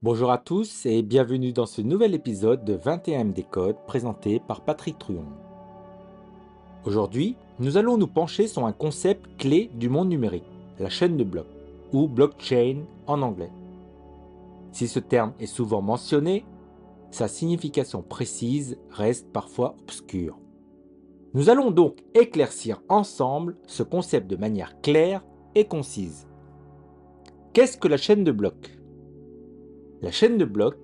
Bonjour à tous et bienvenue dans ce nouvel épisode de 21MD Code présenté par Patrick Truon. Aujourd'hui, nous allons nous pencher sur un concept clé du monde numérique, la chaîne de blocs, ou blockchain en anglais. Si ce terme est souvent mentionné, sa signification précise reste parfois obscure. Nous allons donc éclaircir ensemble ce concept de manière claire et concise. Qu'est-ce que la chaîne de blocs? La chaîne de blocs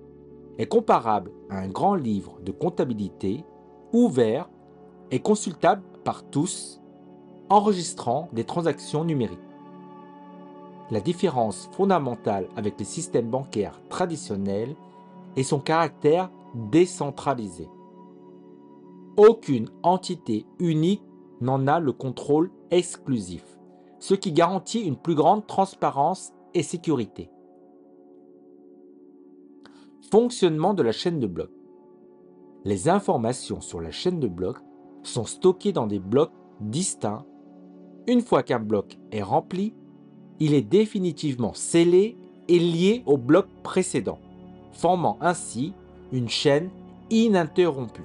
est comparable à un grand livre de comptabilité ouvert et consultable par tous, enregistrant des transactions numériques. La différence fondamentale avec les systèmes bancaires traditionnels est son caractère décentralisé. Aucune entité unique n'en a le contrôle exclusif, ce qui garantit une plus grande transparence et sécurité. Fonctionnement de la chaîne de blocs. Les informations sur la chaîne de blocs sont stockées dans des blocs distincts. Une fois qu'un bloc est rempli, il est définitivement scellé et lié au bloc précédent, formant ainsi une chaîne ininterrompue.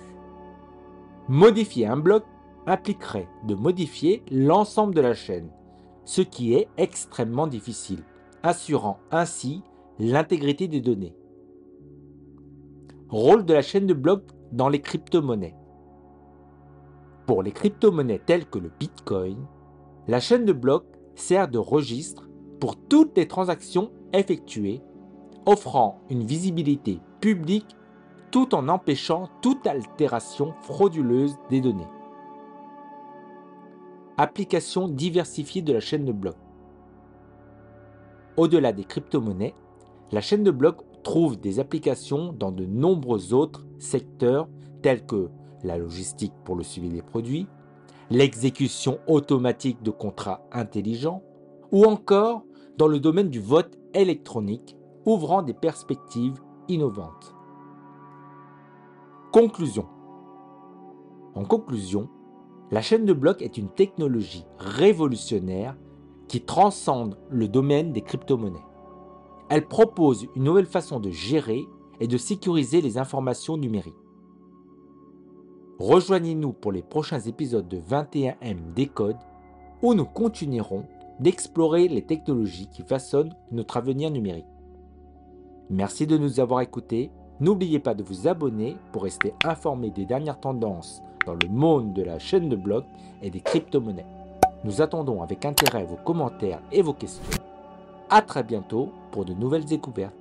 Modifier un bloc impliquerait de modifier l'ensemble de la chaîne, ce qui est extrêmement difficile, assurant ainsi l'intégrité des données. Rôle de la chaîne de blocs dans les crypto-monnaies. Pour les crypto-monnaies telles que le Bitcoin, la chaîne de blocs sert de registre pour toutes les transactions effectuées, offrant une visibilité publique tout en empêchant toute altération frauduleuse des données. Application diversifiée de la chaîne de blocs. Au-delà des crypto-monnaies, la chaîne de blocs trouve des applications dans de nombreux autres secteurs tels que la logistique pour le suivi des produits, l'exécution automatique de contrats intelligents ou encore dans le domaine du vote électronique, ouvrant des perspectives innovantes. Conclusion. En conclusion, la chaîne de blocs est une technologie révolutionnaire qui transcende le domaine des crypto-monnaies. Elle propose une nouvelle façon de gérer et de sécuriser les informations numériques. Rejoignez-nous pour les prochains épisodes de 21M Décode où nous continuerons d'explorer les technologies qui façonnent notre avenir numérique. Merci de nous avoir écoutés N'oubliez pas de vous abonner pour rester informé des dernières tendances dans le monde de la chaîne de blocs et des crypto-monnaies. Nous attendons avec intérêt vos commentaires et vos questions. A très bientôt pour de nouvelles découvertes.